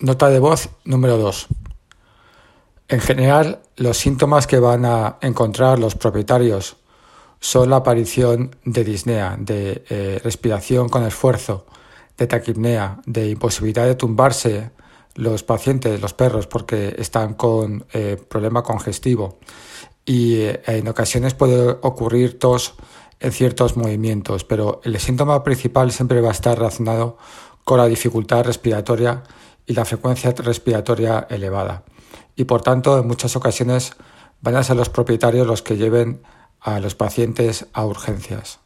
Nota de voz número 2. En general, los síntomas que van a encontrar los propietarios son la aparición de disnea, de eh, respiración con esfuerzo, de taquipnea, de imposibilidad de tumbarse los pacientes, los perros, porque están con eh, problema congestivo. Y eh, en ocasiones puede ocurrir tos en ciertos movimientos, pero el síntoma principal siempre va a estar relacionado con la dificultad respiratoria y la frecuencia respiratoria elevada. Y por tanto, en muchas ocasiones van a ser los propietarios los que lleven a los pacientes a urgencias.